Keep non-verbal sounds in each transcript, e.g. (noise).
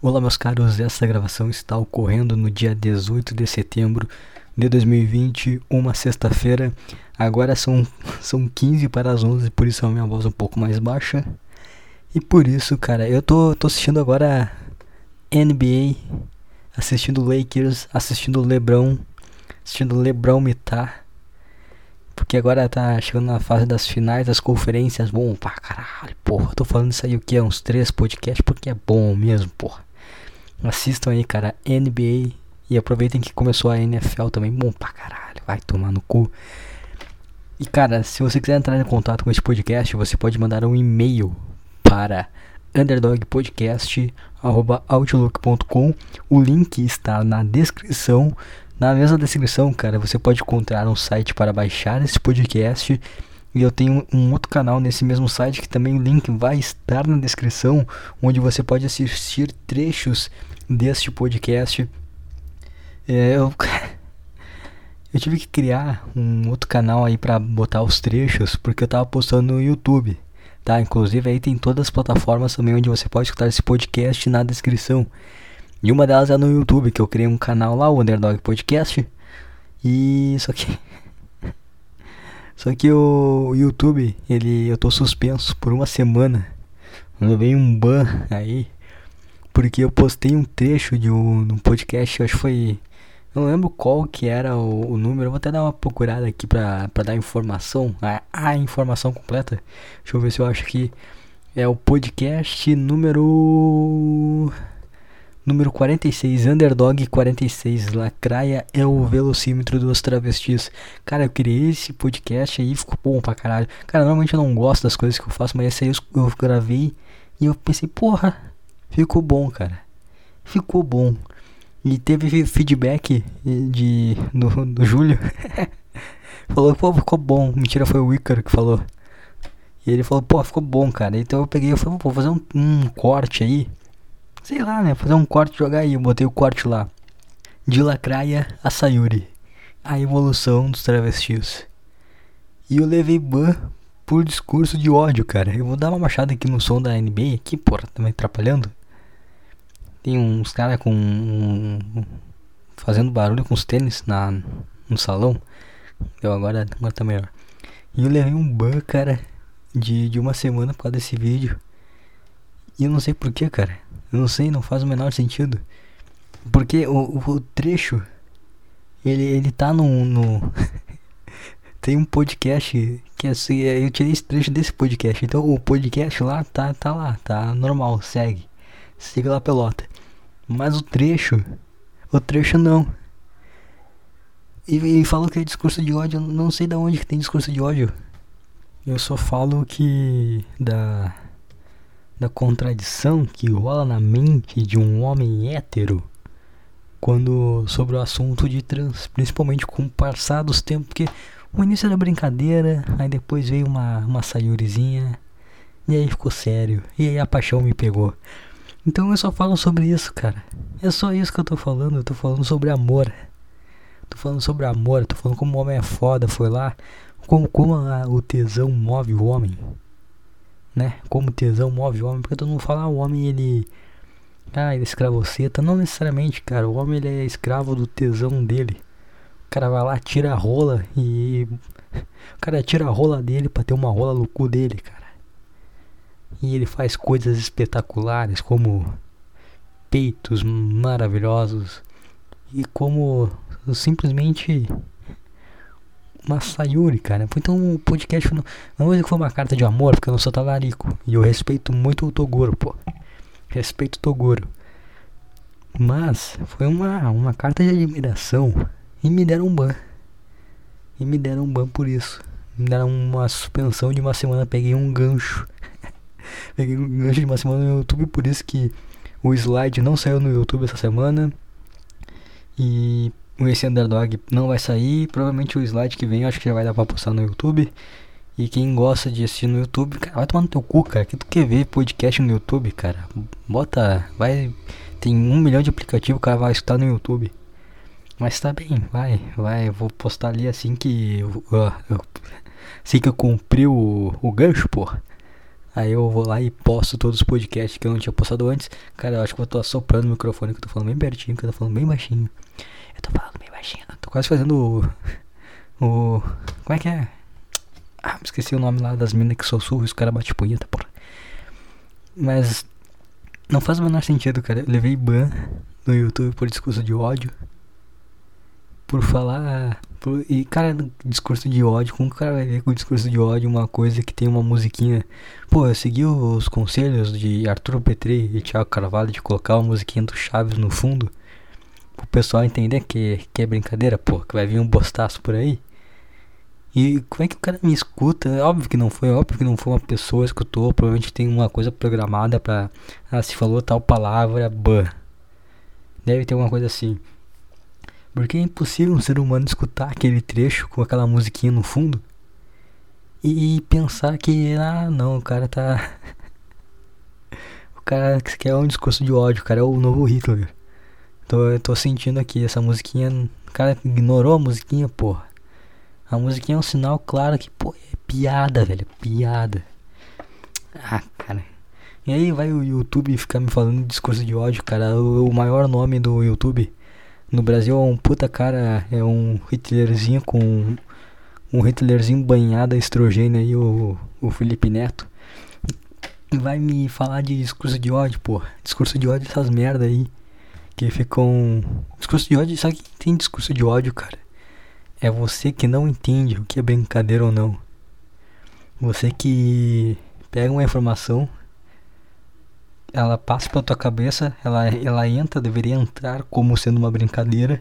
Olá, meus caros. Essa gravação está ocorrendo no dia 18 de setembro de 2020, uma sexta-feira. Agora são, (laughs) são 15 para as 11, por isso a minha voz é um pouco mais baixa. E por isso, cara, eu tô, tô assistindo agora NBA, assistindo Lakers, assistindo LeBron, assistindo LeBron mitar. Porque agora tá chegando na fase das finais das conferências. Bom pra caralho, porra. Tô falando isso aí o que? Uns três podcasts porque é bom mesmo, porra. Assistam aí, cara, NBA. E aproveitem que começou a NFL também. Bom pra caralho, vai tomar no cu. E cara, se você quiser entrar em contato com esse podcast, você pode mandar um e-mail para underdogpodcast.outlook.com. O link está na descrição. Na mesma descrição, cara, você pode encontrar um site para baixar esse podcast. E eu tenho um outro canal nesse mesmo site que também o link vai estar na descrição, onde você pode assistir trechos deste podcast. É, eu, (laughs) eu tive que criar um outro canal aí para botar os trechos, porque eu tava postando no YouTube, tá? Inclusive aí tem todas as plataformas também onde você pode escutar esse podcast na descrição. E uma delas é no YouTube, que eu criei um canal lá, o Underdog Podcast. E só que só que o YouTube, ele eu tô suspenso por uma semana. Veio um ban aí porque eu postei um trecho de um, um podcast, acho que foi. Não lembro qual que era o, o, número, eu vou até dar uma procurada aqui pra, pra dar informação, a, a informação completa. Deixa eu ver se eu acho que é o podcast número. Número 46, Underdog 46, Lacraia é o velocímetro dos travestis. Cara, eu criei esse podcast aí, ficou bom pra caralho. Cara, normalmente eu não gosto das coisas que eu faço, mas esse aí eu, gravei e eu pensei, porra, Ficou bom, cara. Ficou bom. E teve feedback de do, do Júlio. (laughs) falou, pô, ficou bom. Mentira, foi o Ícaro que falou. E ele falou, pô, ficou bom, cara. Então eu peguei, eu falei, vou fazer um, um corte aí. Sei lá, né? Fazer um corte jogar aí. Eu botei o corte lá. De Lacraia a Sayuri. A evolução dos travestis. E eu levei ban por discurso de ódio, cara. Eu vou dar uma machada aqui no som da NBA aqui, porra, tá me atrapalhando. Tem uns caras com. Um, fazendo barulho com os tênis na, no salão. Eu agora, agora tá melhor. E eu levei um ban, cara, de, de uma semana por causa desse vídeo. E eu não sei porquê, cara. Eu não sei, não faz o menor sentido. Porque o, o, trecho, ele, ele tá no. no (laughs) tem um podcast que é assim, eu tirei esse trecho desse podcast. Então o podcast lá tá, tá lá, tá normal, segue. Siga lá pelota. Mas o trecho, o trecho não. E, e falou que é discurso de ódio, eu não sei da onde que tem discurso de ódio. Eu só falo que da da contradição que rola na mente de um homem hétero quando sobre o assunto de trans, principalmente com o passar dos tempos, porque o início era brincadeira, aí depois veio uma, uma sayurizinha, e aí ficou sério, e aí a paixão me pegou. Então eu só falo sobre isso, cara. É só isso que eu tô falando. Eu tô falando sobre amor. Tô falando sobre amor. Tô falando como o homem é foda. Foi lá. Como, como a, o tesão move o homem. Né? Como tesão move o homem. Porque todo mundo fala, ah, o homem ele. Ah, ele é escravoceta. Não necessariamente, cara. O homem ele é escravo do tesão dele. O cara vai lá, tira a rola e. (laughs) O cara tira a rola dele pra ter uma rola no cu dele, cara. E ele faz coisas espetaculares como peitos maravilhosos e como simplesmente uma Sayuri, cara. Então o podcast não, não que foi uma carta de amor, porque eu não sou talarico. E eu respeito muito o Toguro, pô. Respeito o Toguro. Mas foi uma, uma carta de admiração. E me deram um ban. E me deram um ban por isso. Me deram uma suspensão de uma semana. Peguei um gancho. (laughs) Peguei um gancho de uma semana no YouTube, por isso que o slide não saiu no YouTube essa semana. E esse underdog não vai sair. Provavelmente o slide que vem eu acho que já vai dar pra postar no YouTube. E quem gosta de assistir no YouTube, cara, vai tomar no teu cu, cara. Que tu quer ver podcast no YouTube, cara? Bota. Vai. Tem um milhão de aplicativos, o cara vai escutar no YouTube. Mas tá bem, vai, vai. Eu vou postar ali assim que. Uh, assim que eu cumpri o, o gancho, porra. Aí eu vou lá e posto todos os podcasts que eu não tinha postado antes. Cara, eu acho que eu tô assoprando o microfone, que eu tô falando bem pertinho, que eu tô falando bem baixinho. Eu tô falando bem baixinho. Tô quase fazendo o. o como é que é? Ah, esqueci o nome lá das minas que sussurram e os caras batem punheta, porra. Mas não faz o menor sentido, cara. Eu levei ban no YouTube por discurso de ódio. Por falar. Por, e, cara, discurso de ódio. Como o cara vai ver com discurso de ódio uma coisa que tem uma musiquinha? Pô, eu segui os conselhos de Arthur Petri e Thiago Carvalho de colocar uma musiquinha do Chaves no fundo. Pro pessoal entender que, que é brincadeira, pô, que vai vir um bostaço por aí. E como é que o cara me escuta? Óbvio que não foi, óbvio que não foi uma pessoa que escutou. Provavelmente tem uma coisa programada pra. Ah, se falou tal palavra, ban. Deve ter alguma coisa assim. Porque é impossível um ser humano escutar aquele trecho com aquela musiquinha no fundo e pensar que, ah, não, o cara tá. (laughs) o cara quer um discurso de ódio, o cara é o novo Hitler. Tô, tô sentindo aqui essa musiquinha. O cara ignorou a musiquinha, porra. A musiquinha é um sinal claro que, pô, é piada, velho. Piada. Ah, cara. E aí vai o YouTube ficar me falando discurso de ódio, cara. O, o maior nome do YouTube no Brasil é um puta cara, é um Hitlerzinho com um Hitlerzinho banhado a estrogênio aí, o, o Felipe Neto. Vai me falar de discurso de ódio, pô. Discurso de ódio essas merda aí. Que ficam. Discurso de ódio, sabe que tem discurso de ódio, cara? É você que não entende o que é brincadeira ou não. Você que pega uma informação, ela passa pela tua cabeça, ela, ela entra, deveria entrar como sendo uma brincadeira,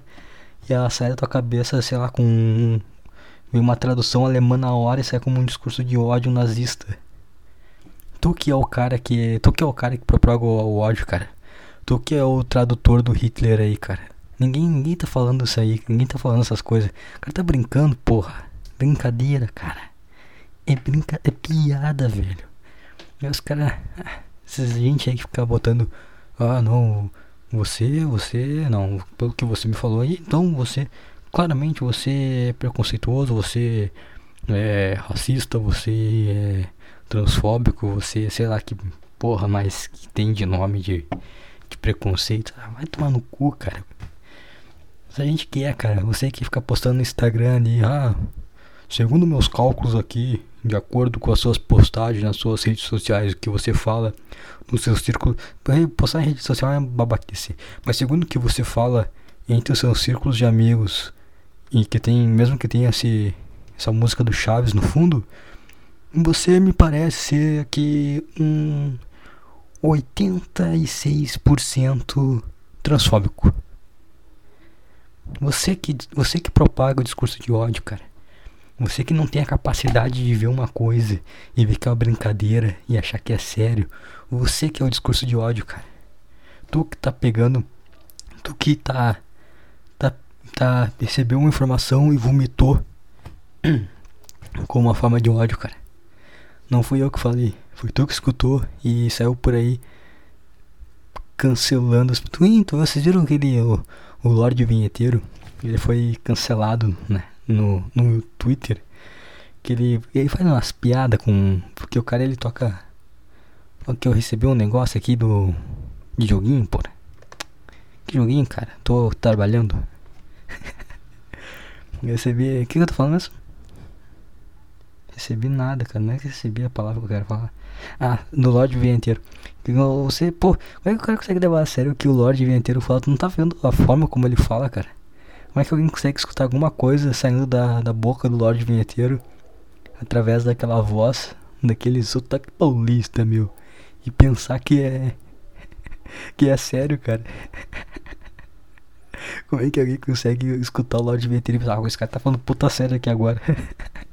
e ela sai da tua cabeça, sei lá, com uma tradução alemã na hora e sai como um discurso de ódio nazista. Tu que é o cara que. Tu que é o cara que propaga o ódio, cara. Tu que é o tradutor do Hitler aí, cara. Ninguém, ninguém tá falando isso aí, ninguém tá falando essas coisas. O cara tá brincando, porra. Brincadeira, cara. É brinca, é piada, velho. E os caras. Essa gente aí que fica botando. Ah, não. Você, você. Não, pelo que você me falou aí, então você. Claramente você é preconceituoso, você é racista, você é transfóbico, você, sei lá que porra mais que tem de nome de, de preconceito. Ah, vai tomar no cu, cara. Se a gente quer, cara, você que fica postando no Instagram ali, ah, segundo meus cálculos aqui, de acordo com as suas postagens nas suas redes sociais, o que você fala no seu círculo. Postar em rede social é babaquice. Mas segundo o que você fala entre os seus círculos de amigos, e que tem, mesmo que tenha esse, essa música do Chaves no fundo, você me parece ser aqui um 86% transfóbico. Você que, você que propaga o discurso de ódio, cara. Você que não tem a capacidade de ver uma coisa e ver que é uma brincadeira e achar que é sério. Você que é o discurso de ódio, cara. Tu que tá pegando. Tu que tá. Tá. tá recebeu uma informação e vomitou. (clears throat) Com uma forma de ódio, cara. Não fui eu que falei. Foi tu que escutou e saiu por aí cancelando as. Então, vocês viram aquele. O, o Lorde Vinheteiro, ele foi cancelado, né, no, no Twitter, que ele, ele faz umas piadas com, porque o cara ele toca, que eu recebi um negócio aqui do, de joguinho, porra. Que joguinho, cara? Tô trabalhando. (laughs) recebi, o que, que eu tô falando mesmo? Recebi nada, cara, não é que recebi a palavra que eu quero falar. Ah, do Lorde Vinheteiro. Você, pô, como é que o cara consegue levar a sério o que o Lorde Vinheteiro fala? Tu não tá vendo a forma como ele fala, cara? Como é que alguém consegue escutar alguma coisa saindo da, da boca do Lorde Vinheteiro através daquela voz, daquele sotaque paulista, meu? E pensar que é. (laughs) que é sério, cara? (laughs) Como é que alguém consegue escutar o Lorde Vinheteiro e pensar, ah, esse cara tá falando puta sério aqui agora? (laughs)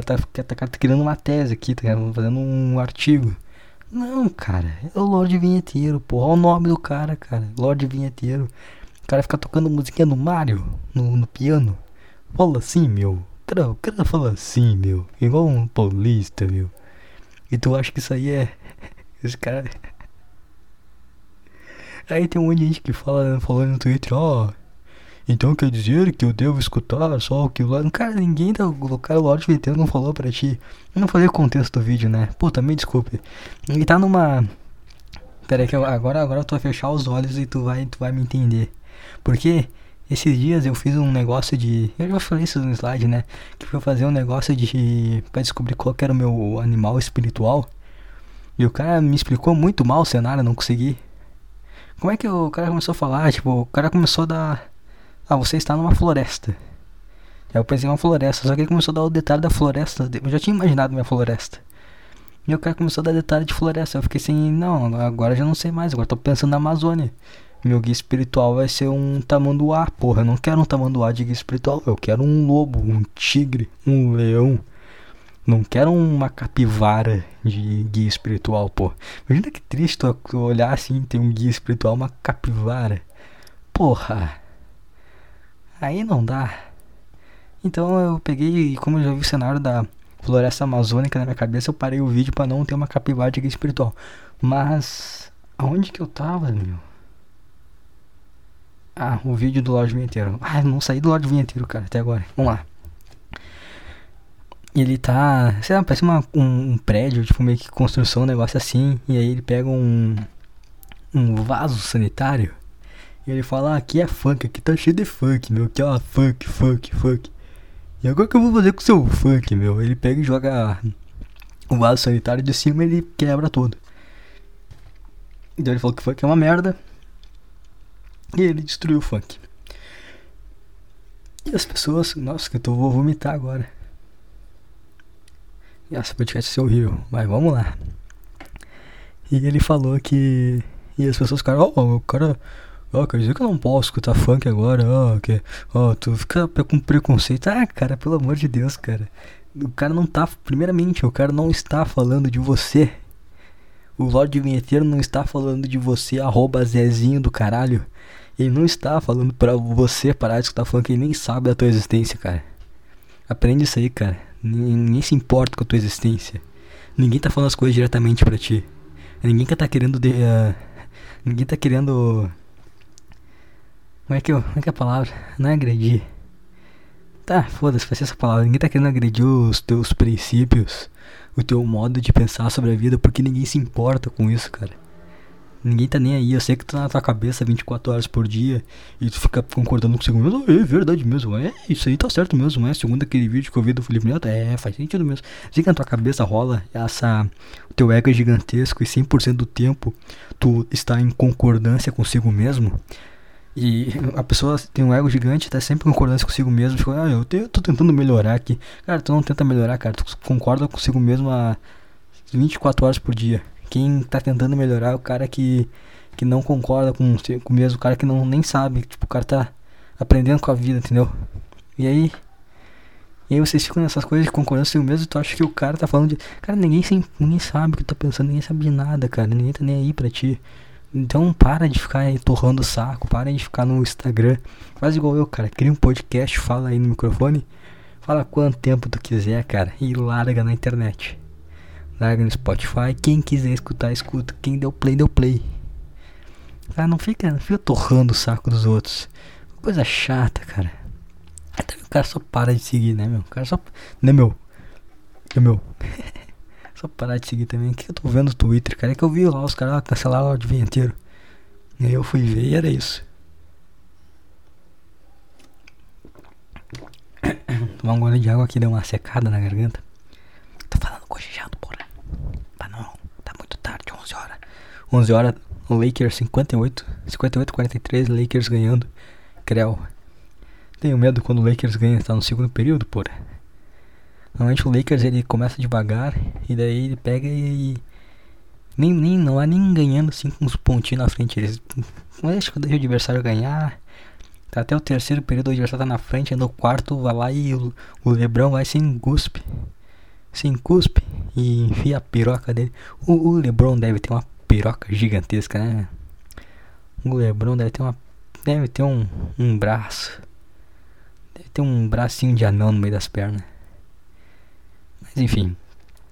o cara tá, tá, tá, criando uma tese aqui, tá fazendo um artigo. Não, cara, é o Lorde Vinheteiro, porra. Olha o nome do cara, cara. Lorde Vinheteiro. O cara fica tocando musiquinha do Mario no, no piano. Fala assim, meu. Cara, o cara fala assim, meu. Igual um paulista, meu. E tu acha que isso aí é. (laughs) Esse cara. Aí tem um monte de gente que fala, falando no Twitter, ó. Oh, Então quer dizer que eu devo escutar só o que o Lorde. Cara, ninguém da. O cara, o Lorde Ventero não falou pra ti. Eu não falei o contexto do vídeo, né? Puta, me desculpe. Ele tá numa. Pera aí que eu, agora, agora eu tô a fechar os olhos e tu vai, tu vai me entender. Porque esses dias eu fiz um negócio de. Eu já falei isso no slide, né? Que foi fazer um negócio de. pra descobrir qual era o meu animal espiritual. E o cara me explicou muito mal o cenário, não consegui. Como é que o cara começou a falar? Tipo, o cara começou a dar. Ah, você está numa floresta. Aí eu pensei uma floresta, só que ele começou a dar o detalhe da floresta. Eu já tinha imaginado minha floresta. E o cara começou a dar detalhe de floresta. Eu fiquei assim, não, agora já não sei mais, agora tô pensando na Amazônia. Meu guia espiritual vai ser um tamanduá, porra. Eu não quero um tamanduá de guia espiritual, eu quero um lobo, um tigre, um leão. Não quero uma capivara de guia espiritual, pô. Imagina que triste tu olhar assim, tem um guia espiritual, uma capivara. Porra. Aí não dá. Então eu peguei, como eu já vi o cenário da floresta amazônica na minha cabeça, eu parei o vídeo para não ter uma capivara de espiritual. Mas aonde que eu tava, meu? Ah, o vídeo do Lorde Vinheteiro. Ah, não saí do Lorde Vinheteiro, cara, até agora. Vamos lá ele tá, sei lá, parece uma, um, um, prédio, tipo meio que construção, um negócio assim, e aí ele pega um, um vaso sanitário e ele fala, ah, aqui é funk, aqui tá cheio de funk, meu, aqui ó, funk, funk, funk. E agora que eu vou fazer com o seu funk, meu? Ele pega e joga o vaso sanitário de cima e ele quebra todo. Então ele falou que funk é uma merda. E ele destruiu o funk. E as pessoas, nossa, que eu tô, vou vomitar agora. Essa podcast vai ser horrível, mas vamos lá. E ele falou que. E as pessoas ficaram, ó, oh, o cara. Oh, quer dizer que eu não posso escutar funk agora, ó, que. Oh, tu fica com preconceito. Ah, cara, pelo amor de Deus, cara. O cara não tá. Primeiramente, o cara não está falando de você. O Lorde Vinheteiro não está falando de você, arroba Zezinho do caralho. Ele não está falando pra você parar de escutar funk, ele nem sabe da tua existência, cara. Aprende isso aí, cara. Ninguém se importa com a tua existência. Ninguém tá falando as coisas diretamente para ti. Ninguém que tá querendo. De, uh, ninguém tá querendo. Como é, que eu, como é que é a palavra? Não é agredir. Tá, foda-se, vai ser essa palavra. Ninguém tá querendo agredir os teus princípios, o teu modo de pensar sobre a vida, porque ninguém se importa com isso, cara. Ninguém tá nem aí. Eu sei que tu tá na tua cabeça 24 horas por dia e tu fica concordando consigo mesmo. É verdade mesmo. É, isso aí tá certo mesmo. É, segundo aquele vídeo que eu vi do Felipe Neto, é, faz sentido mesmo. Sei que na tua cabeça rola essa. O teu ego é gigantesco e 100% do tempo tu está em concordância consigo mesmo. E a pessoa tem um ego gigante, tá sempre em concordância consigo mesmo. Fica, ah, eu te, tô tentando melhorar aqui. Cara, tu não tenta melhorar, cara. Tu concorda consigo mesmo a 24 horas por dia. Quem tá tentando melhorar é o cara que, que não concorda com, com o mesmo, o cara que não nem sabe. Tipo, o cara tá aprendendo com a vida, entendeu? E aí. E aí vocês ficam nessas coisas de concordância mesmo e tu acha que o cara tá falando de. Cara, ninguém, ninguém sabe o que tá pensando, ninguém sabe de nada, cara. Ninguém tá nem aí pra ti. Então para de ficar torrando o saco, para de ficar no Instagram. Faz igual eu, cara. Cria um podcast, fala aí no microfone. Fala quanto tempo tu quiser, cara. E larga na internet larga no Spotify. Quem quiser escutar, escuta. Quem deu play, deu play. Cara, não fica, não fica torrando o saco dos outros. Coisa chata, cara. Até o cara só para de seguir, né, meu? O cara só. Né, meu? Né, meu? (laughs) só parar de seguir também. O que eu tô vendo no Twitter, cara? É que eu vi lá os caras cancelaram o dia inteiro. E aí eu fui ver e era isso. (coughs) Tomar um gole de água aqui, deu uma secada na garganta. Tá falando cochichado, porra. 11 horas, Lakers 58, 58 43, Lakers ganhando. Creu. Tenho medo quando o Lakers ganha, tá no segundo período, porra. Normalmente o Lakers ele começa devagar e daí ele pega e nem, nem não há nem ganhando assim com uns pontinhos na frente. Eles deixa o adversário ganhar. Tá até o terceiro período, o adversário tá na frente, no quarto vai lá e o, o Lebrão vai sem cuspe. Sem cuspe e enfia a piroca dele. O, o Lebron deve ter uma piroca gigantesca, né? O Lebron deve ter uma. Deve ter um, um braço. Deve ter um bracinho de anão no meio das pernas. Mas enfim.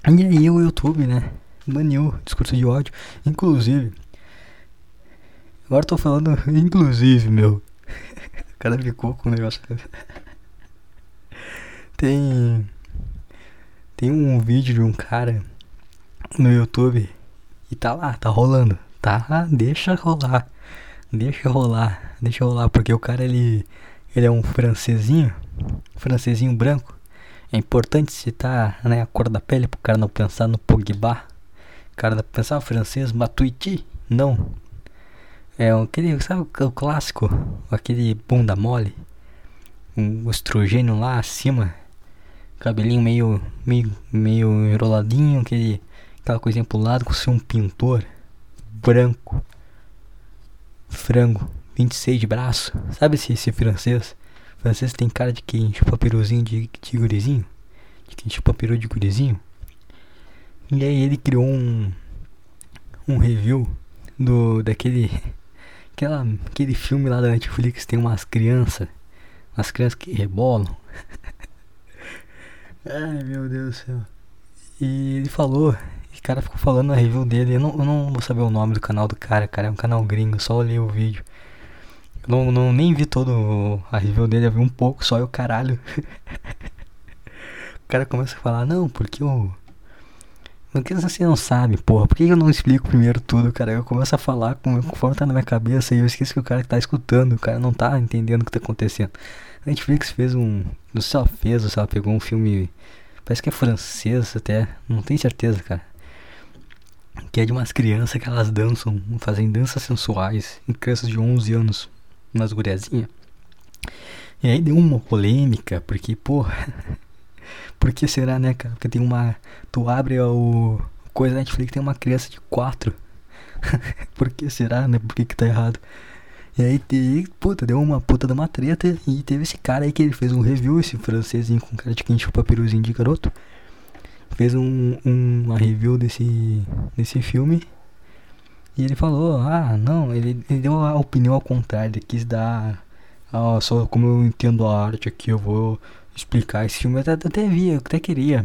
E aí o YouTube, né? Baniu discurso de ódio. Inclusive. Agora tô falando. Inclusive, meu. (laughs) cara ficou com o negócio. (laughs) Tem. Tem um vídeo de um cara no YouTube e tá lá, tá rolando. Tá, deixa rolar. Deixa rolar, deixa rolar, porque o cara ele, ele é um francesinho, francesinho branco. É importante citar né, a cor da pele pro cara não pensar no Pogba. O cara pensar francês, Matuiti, não. É aquele, sabe o clássico, aquele bunda mole, um estrogênio lá acima, cabelinho meio, meio, meio enroladinho, aquele, aquela coisinha pro lado, com ser um pintor branco frango, 26 de braço. Sabe esse, esse francês? O francês tem cara de quem chupa peruzinho de, de gurizinho? De quem chupa peru de gurizinho? E aí ele criou um um review do daquele aquela, aquele filme lá da Netflix tem umas crianças, umas crianças que rebolam. (laughs) Ai meu Deus do céu. E ele falou cara ficou falando a review dele. Eu não, eu não vou saber o nome do canal do cara, cara. É um canal gringo, só olhei o vídeo. Eu não, não nem vi todo a review dele, eu vi um pouco só e o caralho. o cara começa a falar, não, porque o. Porque você não sabe, porra, por que eu não explico primeiro tudo, cara? Eu começo a falar conforme tá na minha cabeça e eu esqueço que o cara que tá escutando, o cara não tá entendendo o que tá acontecendo. A Netflix fez um. Não sei se ela fez ou se ela pegou um filme. Parece que é francês até, não tenho certeza, cara que é de umas crianças que elas dançam, fazem danças sensuais, em crianças de 11 anos, umas guriazinhas. E aí deu uma polêmica, porque, porra, (laughs) por que será, né, cara? Porque tem uma, tu abre o coisa da Netflix, tem uma criança de 4. (laughs) por que será, né? Por que que tá errado? E aí, te, puta, deu uma puta de uma treta e teve esse cara aí que ele fez um review, esse francesinho com cara de quem chupa peruzinho de garoto fez um, um, uma review desse, desse filme e ele falou, ah, não, ele, ele deu a opinião ao contrário, ele quis dar, ah, só como eu entendo a arte aqui, eu vou explicar esse filme. Eu até, até vi, eu até queria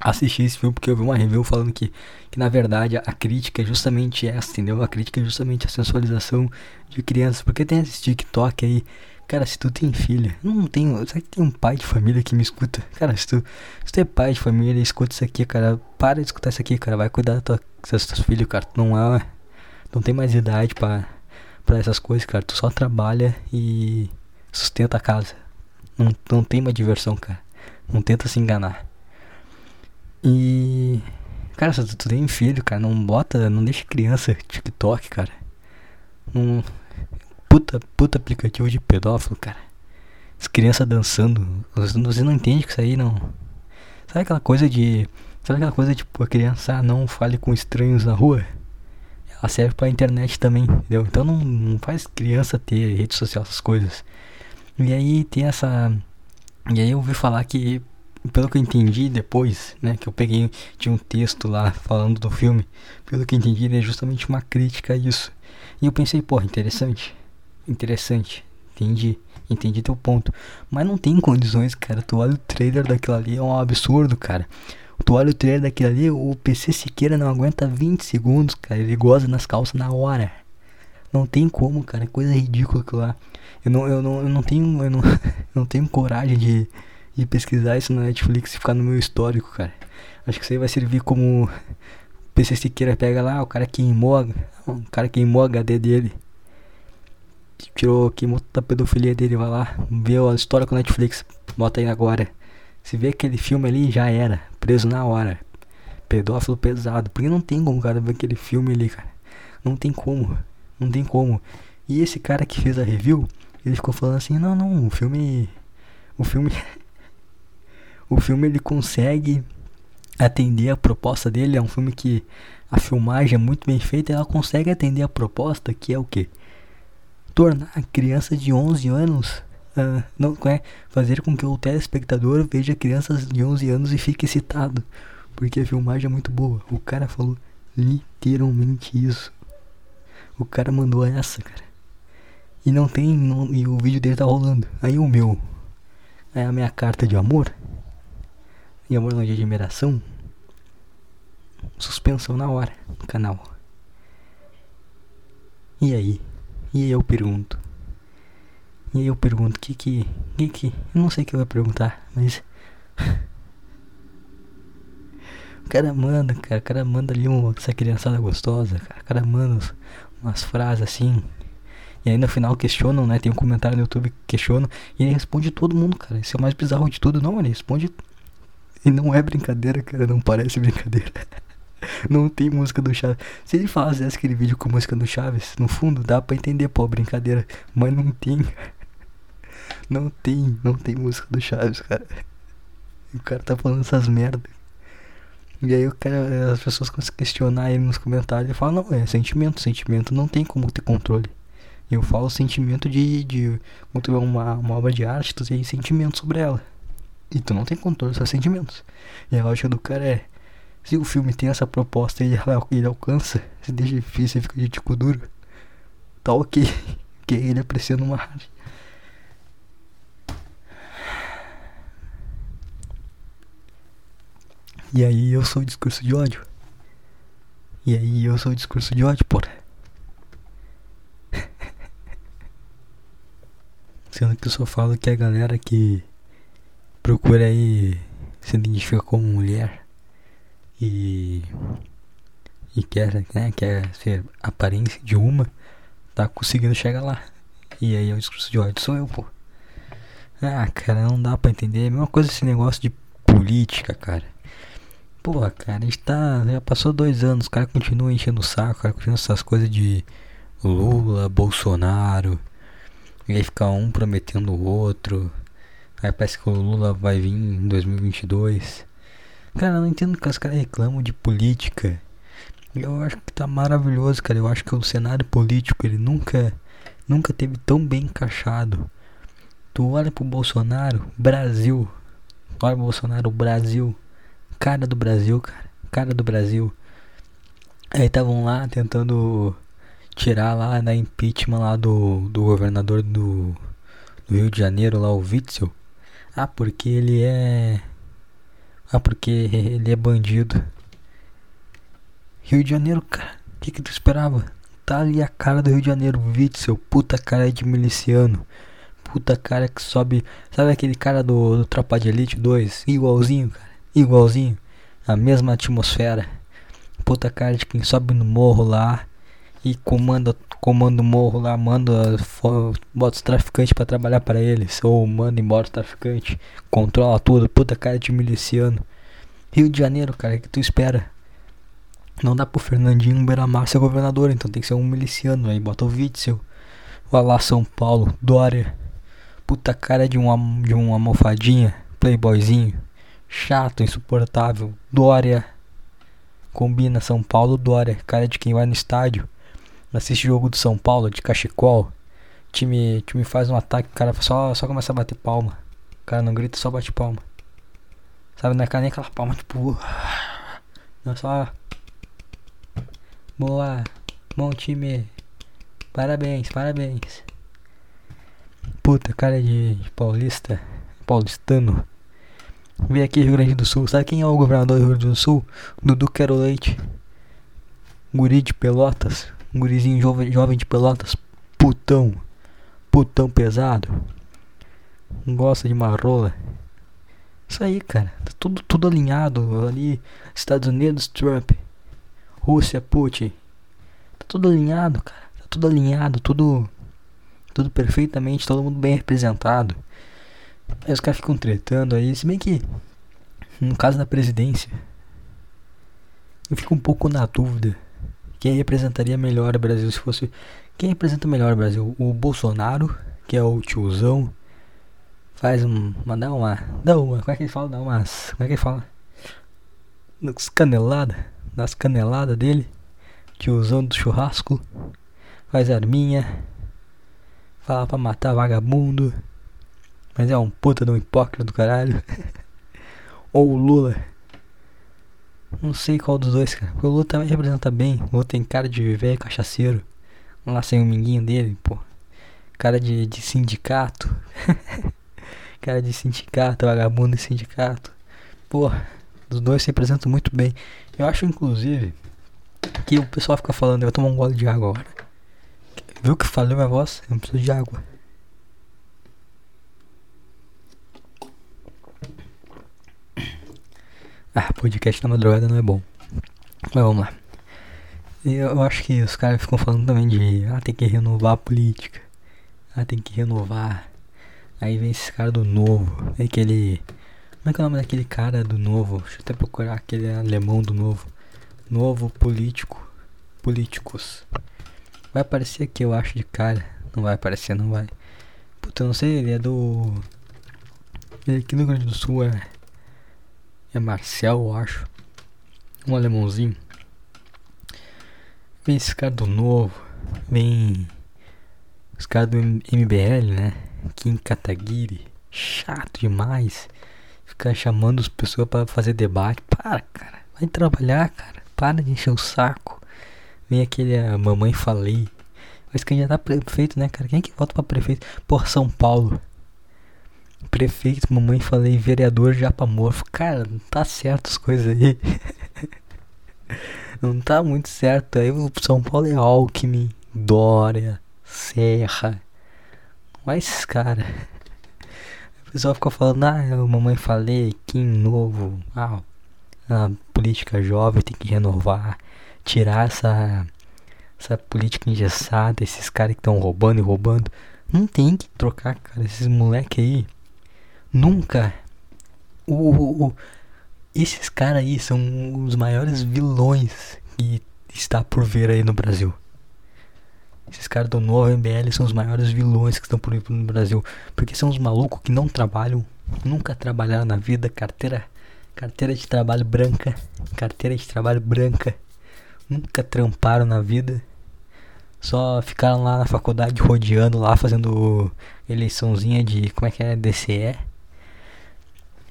assistir esse filme porque eu vi uma review falando que, que na verdade a crítica é justamente essa, entendeu? A crítica é justamente a sensualização de crianças, porque tem esse TikTok aí Cara, se tu tem filha, não tenho. Será que tem um pai de família que me escuta? Cara, se tu, se tu é pai de família, escuta isso aqui, cara. Para de escutar isso aqui, cara. Vai cuidar dos tua, filhos, cara. Tu não é. Não tem mais idade pra essas coisas, cara. Tu só trabalha e sustenta a casa. Não, não tem uma diversão, cara. Não tenta se enganar. E. Cara, se tu, tu tem filho, cara, não bota. Não deixa criança TikTok, cara. Não puta, puta aplicativo de pedófilo, cara. As crianças dançando. Você não entende que isso aí não. Sabe aquela coisa de. Sabe aquela coisa tipo, a criança ah, não fale com estranhos na rua? Serve pra internet também, entendeu? Então não, não faz criança ter rede social, essas coisas. E aí tem essa. E aí eu ouvi falar que, pelo que eu entendi depois, né? Que eu peguei, tinha um texto lá falando do filme. Pelo que eu entendi, ele é justamente uma crítica a isso. E eu pensei, porra, interessante interessante. Entendi. Entendi teu ponto. Mas não tem condições, cara. Tu olha o trailer daquilo ali, é um absurdo, cara. Tu olha o trailer daquilo ali, o PC Siqueira não aguenta 20 segundos, cara. Ele goza nas calças na hora. Não tem como, cara. É coisa ridícula aquilo lá. Eu não, eu não, eu não tenho. Eu não, eu (laughs) não tenho coragem de, de pesquisar isso na Netflix e ficar no meu histórico, cara. Acho que isso aí vai servir como. O PC Siqueira pega lá, o cara queimou. O cara queimou a HD dele tirou, queimou a pedofilia dele, vai lá, vê a história com a Netflix, bota aí agora. Se vê aquele filme ali, já era, preso na hora. Pedófilo pesado, porque não tem como, cara, ver aquele filme ali, cara. Não tem como, não tem como. E esse cara que fez a review, ele ficou falando assim, não, não, o filme. O filme. (laughs) o filme ele consegue atender a proposta dele. É um filme que a filmagem é muito bem feita. Ela consegue atender a proposta, que é o que? tornar criança de 11 anos uh, não é fazer com que o telespectador veja crianças de 11 anos e fique excitado, porque a filmagem é muito boa. O cara falou literalmente isso. O cara mandou essa, cara. E não tem, não, e o vídeo dele tá rolando. Aí o meu é a minha carta de amor. E amor não de admiração. Suspensão na hora no canal. E aí? E eu pergunto: E aí eu pergunto, que que. que que. Eu não sei o que eu vou perguntar, mas. (laughs) o cara manda, cara. O cara manda ali uma, essa criançada gostosa, cara. O cara manda umas frases assim. E aí no final questionam, né? Tem um comentário no YouTube que questiona. E ele responde todo mundo, cara. Isso é o mais bizarro de tudo. Não, ele responde. E não é brincadeira, cara. Não parece brincadeira. (laughs) não tem música do Chaves. Se ele falasse aquele vídeo com música do Chaves, no fundo dá pra entender, pô, brincadeira. Mas não tem. Não tem, não tem música do Chaves, cara. O cara tá falando essas merdas. E aí o cara, as pessoas começam a questionar ele nos comentários e falam, não, é sentimento, sentimento não tem como ter controle. E eu falo sentimento de, de quando tu vê uma, uma obra de arte, tu tem sentimento sobre ela. E tu não tem controle dos seus sentimentos. E a lógica do cara é, se o filme tem essa proposta e ele, ele alcança, se deixa difícil fica de tico duro, tá ok. (laughs) Que ele apreciando uma arte. E aí eu sou o discurso de ódio. E aí eu sou o discurso de ódio, porra. (laughs) Sendo que eu só falo que a galera que procura aí se identifica como mulher e e quer, né, quer ser aparência de uma, tá conseguindo chegar lá. E aí é o discurso de ódio, sou eu, pô. Ah, cara, não dá pra entender. É a mesma coisa esse negócio de política, cara. Pô, cara, a gente tá. Já passou dois anos, o cara continua enchendo o saco, o cara continua essas coisas de Lula, Bolsonaro. E aí fica um prometendo o outro. Aí parece que o Lula vai vir em 2022. Cara, eu não entendo que os caras reclamam de política. Eu acho que tá maravilhoso, cara. Eu acho que o cenário político ele nunca, nunca teve tão bem encaixado. Tu olha pro Bolsonaro, Brasil. Olha pro Bolsonaro, Brasil cara do Brasil, cara. Cara do Brasil. Aí estavam lá tentando tirar lá da impeachment lá do, do governador do, do Rio de Janeiro, lá o Witzel. Ah, porque ele é. Ah, porque ele é bandido. Rio de Janeiro, cara. O que, que tu esperava? Tá ali a cara do Rio de Janeiro, Witzel. Puta cara de miliciano. Puta cara que sobe. Sabe aquele cara do, do Tropa de Elite 2? Igualzinho, cara igualzinho, a mesma atmosfera. Puta cara de quem sobe no morro lá e comanda, comanda o morro lá, manda, bota os traficantes para trabalhar para eles, ou manda embora os traficantes, controla tudo, puta cara de miliciano. Rio de Janeiro, cara, o que tu espera? Não dá pro Fernandinho Beiramar ser governador, então tem que ser um miliciano, aí bota o Witzel. Vai lá São Paulo, Dória. Puta cara de uma, de uma almofadinha, playboyzinho chato, insuportável. Dória. Combina São Paulo, Dória. Cara de quem vai no estádio. Assiste jogo do São Paulo, de cachecol. Time, time faz um ataque, o cara só, só começa a bater palma. O cara não grita, só bate palma. Sabe, não é nem aquela palma, tipo. Não é só. Boa. Bom time. Parabéns, parabéns. Puta, cara de paulista. Paulistano. Vem aqui Rio Grande do Sul. Sabe quem é o governador do Rio Grande do Sul? Dudu Quero Leite. Guri de Pelotas. Gurizinho jovem, jovem de Pelotas. Putão. Putão pesado. Gosta de marola. Isso aí, cara. Tá tudo, tudo alinhado. Ali, Estados Unidos, Trump. Rússia, Putin. Tá tudo alinhado, cara. Tá tudo alinhado. Tudo, tudo perfeitamente. Todo mundo bem representado. Aí os caras ficam tretando aí, se bem que no caso da presidência, eu fico um pouco na dúvida. Quem representaria melhor o Brasil se fosse. Quem representa melhor o Brasil? O Bolsonaro, que é o tiozão. Faz um. Dá uma. Dá uma. Como é que ele fala? Dá umas. Como é que ele fala? Das caneladas. Das caneladas dele. Tiozão do churrasco. Faz arminha. Fala pra matar vagabundo. Mas é um puta de um hipócrita do caralho. (laughs) Ou o Lula. Não sei qual dos dois, cara. Porque o Lula também representa bem. O Lula tem cara de velho cachaceiro. Vamos lá sem o minguinho dele, pô. Cara de, de sindicato. (laughs) cara de sindicato, vagabundo de sindicato. Pô, os dois se representam muito bem. Eu acho, inclusive, que o pessoal fica falando, eu vou tomar um gole de água agora. Viu que falhou minha voz? Eu não preciso de água. Podcast na madrugada não é bom. Mas vamos lá. Eu acho que os caras ficam falando também de ah, tem que renovar a política. Ah, tem que renovar. Aí vem esse cara do novo. É aquele. Como é que é o nome daquele cara do novo? Deixa eu até procurar aquele alemão do novo. Novo político. Políticos. Vai aparecer aqui, eu acho, de cara. Não vai aparecer, não vai. Puta, eu não sei, ele é do. Ele aqui no Rio Grande do Sul é. É Marcel, eu acho. Um alemãozinho. Vem esse cara do novo. Vem. Os caras do MBL, né? Kim Kataguiri. Chato demais. Ficar chamando as pessoas para fazer debate. Para, cara. Vai trabalhar, cara. Para de encher o saco. Vem aquele a mamãe falei. Vai se candidatar prefeito, né, cara? Quem é que vota pra prefeito? Por São Paulo. Prefeito, mamãe falei, vereador Japamorfo. Cara, não tá certo as coisas aí. (laughs) não tá muito certo. Aí o São Paulo é Alckmin, Dória, Serra. Mas, cara. O pessoal fica falando, ah, mamãe falei, Kim novo. Ah, a política jovem tem que renovar. Tirar essa, essa política engessada, esses caras que estão roubando e roubando. Não tem que trocar, cara. Esses moleque aí. Nunca. O, o, o esses caras aí são os maiores vilões que está por ver aí no Brasil. Esses caras do novo MBL são os maiores vilões que estão por aí no Brasil. Porque são os malucos que não trabalham, nunca trabalharam na vida, carteira, carteira de trabalho branca, carteira de trabalho branca, nunca tramparam na vida. Só ficaram lá na faculdade rodeando lá, fazendo eleiçãozinha de como é que é DCE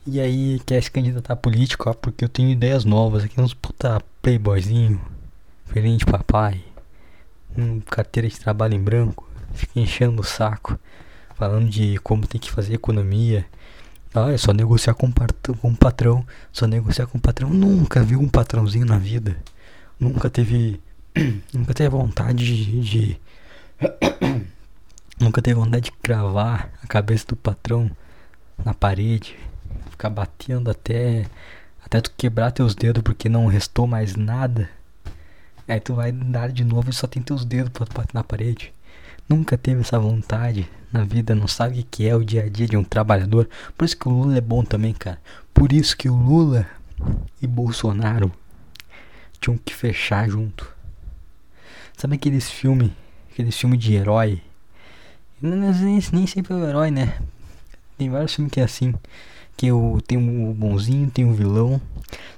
e aí quer se candidatar político, ó, porque eu tenho ideias novas aqui, uns puta playboyzinho, diferente papai, um carteira de trabalho em branco, fica enchendo o saco, falando de como tem que fazer economia. Ah, é só negociar com, com o patrão, só negociar com o patrão. Nunca viu um patrãozinho na vida. Nunca teve. (clears throat) nunca teve vontade de. de (coughs) nunca teve vontade de cravar a cabeça do patrão na parede ficar batendo até até tu quebrar teus dedos porque não restou mais nada. Aí tu vai dar de novo e só tem teus dedos pra bater na parede. Nunca teve essa vontade na vida, não sabe o que é o dia a dia de um trabalhador. Por isso que o Lula é bom também, cara. Por isso que o Lula e Bolsonaro tinham que fechar junto. Sabe aqueles filmes, aqueles filmes de herói? Nem, nem sempre é o herói, né? Tem vários filmes que é assim que o, tem o bonzinho, tem o vilão.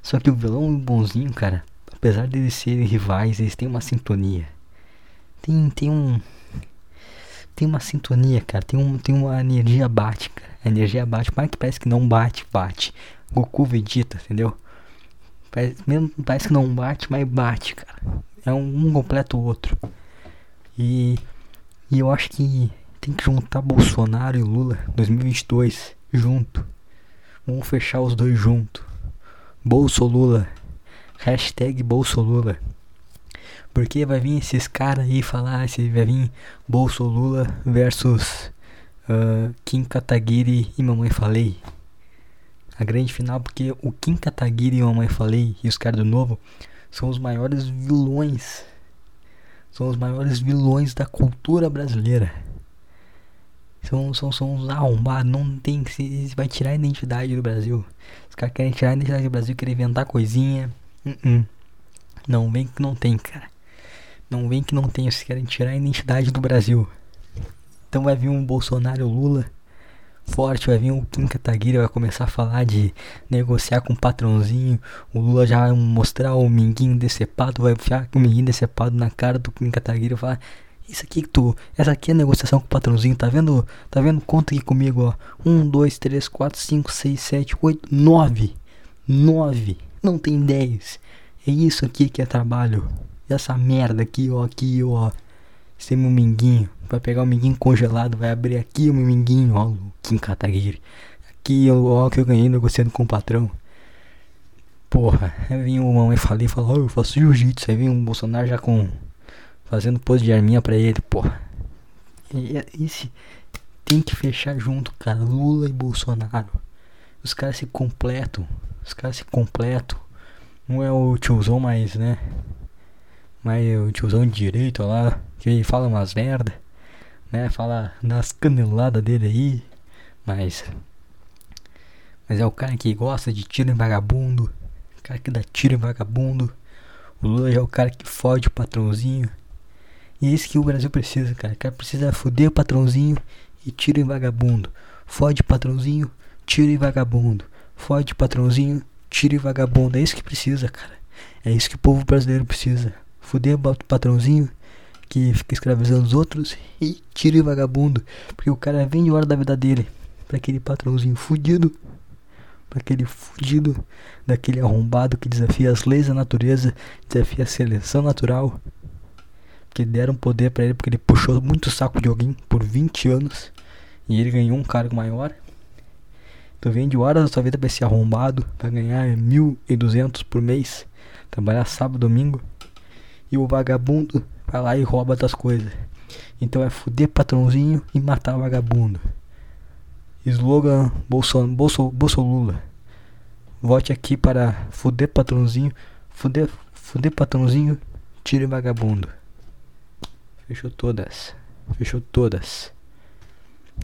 Só que o vilão e o bonzinho, cara, apesar de eles serem rivais, eles têm uma sintonia. Tem, tem um. Tem uma sintonia, cara. Tem, um, tem uma energia bate, cara. A energia bate, mas que parece que não bate, bate. Goku Vegeta, entendeu? Parece, mesmo parece que não bate, mas bate, cara. É um, um completo o outro. E, e eu acho que tem que juntar Bolsonaro e Lula 2022 junto. Vamos fechar os dois juntos. Bolsolula. Hashtag Bolsolula. Porque vai vir esses caras aí falar, se vai vir Bolsolula versus uh, Kim Kataguiri e Mamãe Falei. A grande final, porque o Kim Kataguiri e Mamãe Falei e os caras do novo são os maiores vilões. São os maiores vilões da cultura brasileira. São, são, são uns arrombados, não tem que se vai tirar a identidade do Brasil. Os caras querem tirar a identidade do Brasil, querem inventar coisinha. Uh -uh. Não vem que não tem, cara. Não vem que não tem, vocês querem tirar a identidade do Brasil. Então vai vir um Bolsonaro Lula forte, vai vir um Kim Kataguiri, vai começar a falar de negociar com o patrãozinho. O Lula já vai mostrar o minguinho decepado, vai enfiar o minguinho decepado na cara do Kim Kataguiri e falar isso aqui que tu. Essa aqui é a negociação com o patrãozinho, tá vendo? Tá vendo? Conta aqui comigo, ó. 1, 2, 3, 4, 5, 6, 7, 8, 9. 9. Não tem 10. É isso aqui que é trabalho. Essa merda aqui, ó. Aqui, ó. Esse é meu minguinho. Vai pegar o minguinho congelado. Vai abrir aqui o meu minguinho, ó. Kim Kataguiri. Aqui, ó, que eu ganhei negociando com o patrão. Porra, aí vem o mamãe falei e falou, oh, eu faço jiu-jitsu. Aí vem um Bolsonaro já com fazendo pose de arminha pra ele. E, esse tem que fechar junto, cara. Lula e Bolsonaro. Os caras se completam. Os caras se completam. Um é o tiozão mais, né? Mais o tiozão de direito lá, que fala umas merda, né? Fala nas caneladas dele aí. Mas. Mas é o cara que gosta de tiro em vagabundo. O cara que dá tiro em vagabundo. O Lula é o cara que fode o patrãozinho. E é isso que o Brasil precisa, cara. O cara precisa foder o patrãozinho e tira em vagabundo. Fode patrãozinho, tira em vagabundo. Fode patrãozinho, tira em vagabundo. É isso que precisa, cara. É isso que o povo brasileiro precisa. Foder o patrãozinho que fica escravizando os outros e tira em vagabundo. Porque o cara vem de hora da vida dele para aquele patrãozinho fudido. Para aquele fudido daquele arrombado que desafia as leis da natureza, desafia a seleção natural que deram poder para ele porque ele puxou muito saco de alguém por 20 anos e ele ganhou um cargo maior. Tu vende horas da sua vida pra ser arrombado, pra ganhar 1.200 por mês, trabalhar sábado, domingo, e o vagabundo vai lá e rouba das coisas. Então é fuder patrãozinho e matar vagabundo. Slogan Bolso, Bolso, Bolso Lula. Vote aqui para fuder patrãozinho, fuder, fuder patrãozinho, tire vagabundo. Fechou todas. Fechou todas.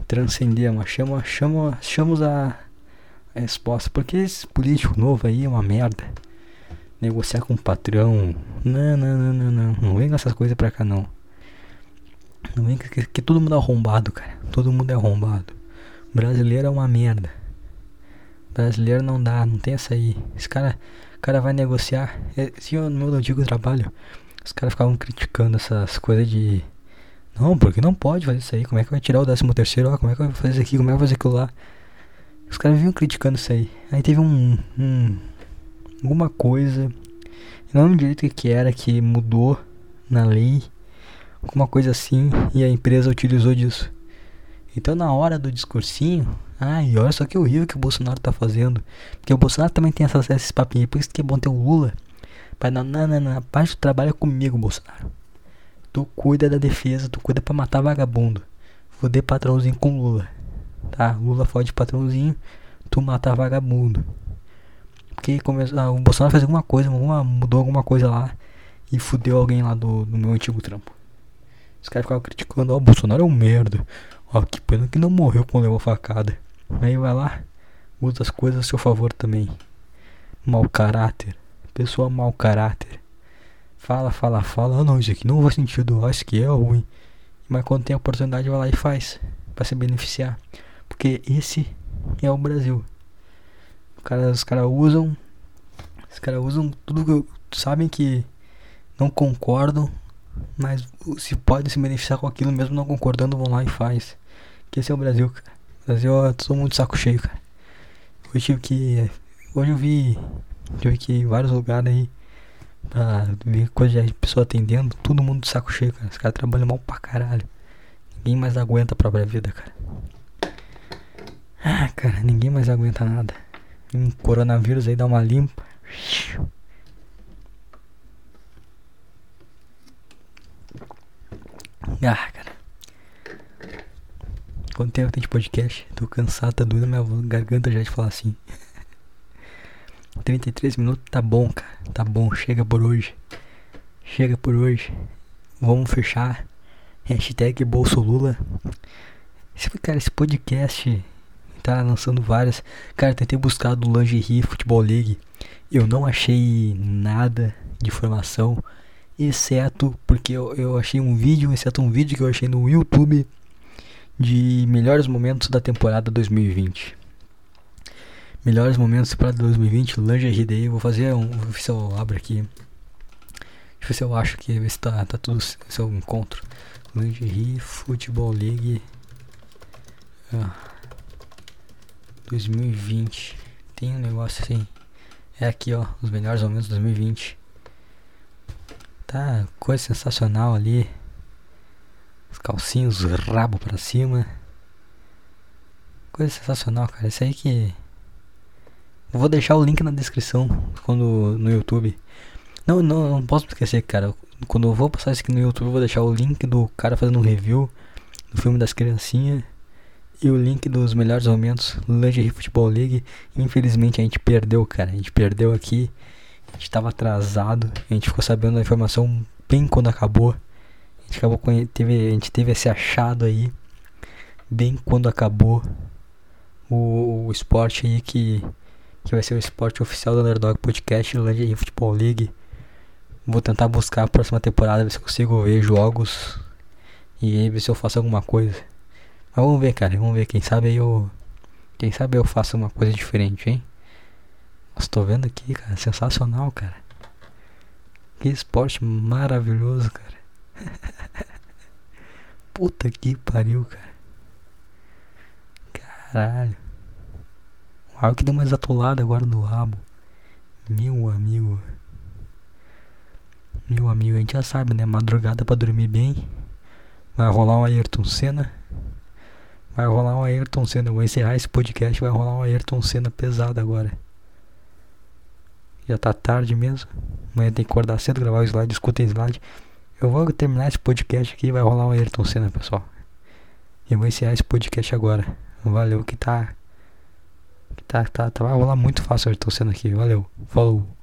Transcendemos. Achamos, achamos, achamos a, a resposta. Porque esse político novo aí é uma merda. Negociar com o patrão. Não, não, não, não, não. Não vem com essas coisas pra cá não. Não vem que, que, que todo mundo é arrombado, cara. Todo mundo é arrombado. Brasileiro é uma merda. Brasileiro não dá, não tem essa aí. Esse cara, cara vai negociar. Se eu no meu antigo trabalho, os caras ficavam criticando essas coisas de. Não, porque não pode fazer isso aí. Como é que vai tirar o 13 terceiro? Ó, como é que vai fazer isso aqui? Como é que vai fazer aquilo lá? Os caras vinham criticando isso aí. Aí teve um. um alguma coisa. Não lembro direito o que era que mudou na lei. Alguma coisa assim. E a empresa utilizou disso. Então na hora do discursinho. Ai, olha só que horrível que o Bolsonaro tá fazendo. Porque o Bolsonaro também tem essas, esses papinhos. Por isso que é bom ter o Lula Pai, não, não, não, não. A parte do comigo, Bolsonaro. Tu cuida da defesa, tu cuida pra matar vagabundo. Foder patrãozinho com Lula. Tá? Lula fode patrãozinho, tu matar vagabundo. Porque começou, ah, o Bolsonaro fez alguma coisa, alguma, mudou alguma coisa lá e fudeu alguém lá do, do meu antigo trampo. Os caras ficavam criticando, ó, oh, Bolsonaro é um merda. Ó, que pena que não morreu quando levou facada. Aí vai lá, usa as coisas a seu favor também. Mau caráter. Pessoa mau caráter. Fala, fala, fala. Ah, não, isso aqui não faz sentido. Acho que é ruim. Mas quando tem a oportunidade, vai lá e faz. para se beneficiar. Porque esse é o Brasil. Os caras usam. Os caras usam tudo que sabem que não concordam. Mas se podem se beneficiar com aquilo mesmo não concordando, vão lá e faz. Que esse é o Brasil, cara. O Brasil, eu tô muito saco cheio, cara. Hoje tive que. Hoje eu vi Que ir em vários lugares aí pra ver coisa de pessoa atendendo. Todo mundo de saco cheio, cara. Os caras trabalham mal pra caralho. Ninguém mais aguenta a própria vida, cara. Ah, cara, ninguém mais aguenta nada. Um coronavírus aí dá uma limpa. Ah, cara. Quanto tempo tem de podcast? Tô cansado, tá doendo minha garganta já de falar assim. 33 minutos tá bom, cara. Tá bom, chega por hoje. Chega por hoje. Vamos fechar. Hashtag Bolso Lula. Esse, cara, esse podcast tá lançando várias. Cara, tentei buscar do Lingerie Futebol League. Eu não achei nada de informação. Exceto porque eu, eu achei um vídeo, exceto um vídeo que eu achei no YouTube de melhores momentos da temporada 2020. Melhores momentos para 2020, Lingerie Day. Vou fazer um. Vou ver se eu abro aqui. Deixa eu ver se eu acho que ver se tá, tá tudo. Se eu encontro. Lingerie Football League. Ah, 2020. Tem um negócio assim. É aqui, ó. Os melhores momentos de 2020. Tá coisa sensacional ali. Os calcinhos, rabo pra cima. Coisa sensacional, cara. Isso aí que eu vou deixar o link na descrição quando no YouTube. Não, não, não posso esquecer, cara. Quando eu vou passar isso aqui no YouTube, eu vou deixar o link do cara fazendo um review do filme das criancinhas. e o link dos melhores momentos Lingerie Futebol League. Infelizmente a gente perdeu, cara. A gente perdeu aqui. A gente tava atrasado. A gente ficou sabendo da informação bem quando acabou. A gente acabou teve, a gente teve esse achado aí bem quando acabou o, o esporte aí que, que vai ser o esporte oficial do Underdog Podcast Lingerie Futebol League. Vou tentar buscar a próxima temporada, ver se consigo ver jogos e ver se eu faço alguma coisa. Mas vamos ver, cara. Vamos ver. Quem sabe eu. Quem sabe eu faço uma coisa diferente, hein? Nossa, tô vendo aqui, cara. Sensacional, cara. Que esporte maravilhoso, cara. (laughs) Puta que pariu, cara. Caralho. O rabo que deu mais atolada agora no rabo. Meu amigo. Meu amigo, a gente já sabe, né? Madrugada pra dormir bem. Vai rolar um Ayrton Senna. Vai rolar um Ayrton Senna. Eu vou encerrar esse podcast. Vai rolar um Ayrton Senna pesado agora. Já tá tarde mesmo. Amanhã tem que acordar cedo, gravar o slide. Escutem slide. Eu vou terminar esse podcast aqui. Vai rolar um Ayrton Senna, pessoal. Eu vou encerrar esse podcast agora. Valeu, que tá. Tá, tá, tá. Vai rolar muito fácil o Ayrton Senna aqui. Valeu. Falou.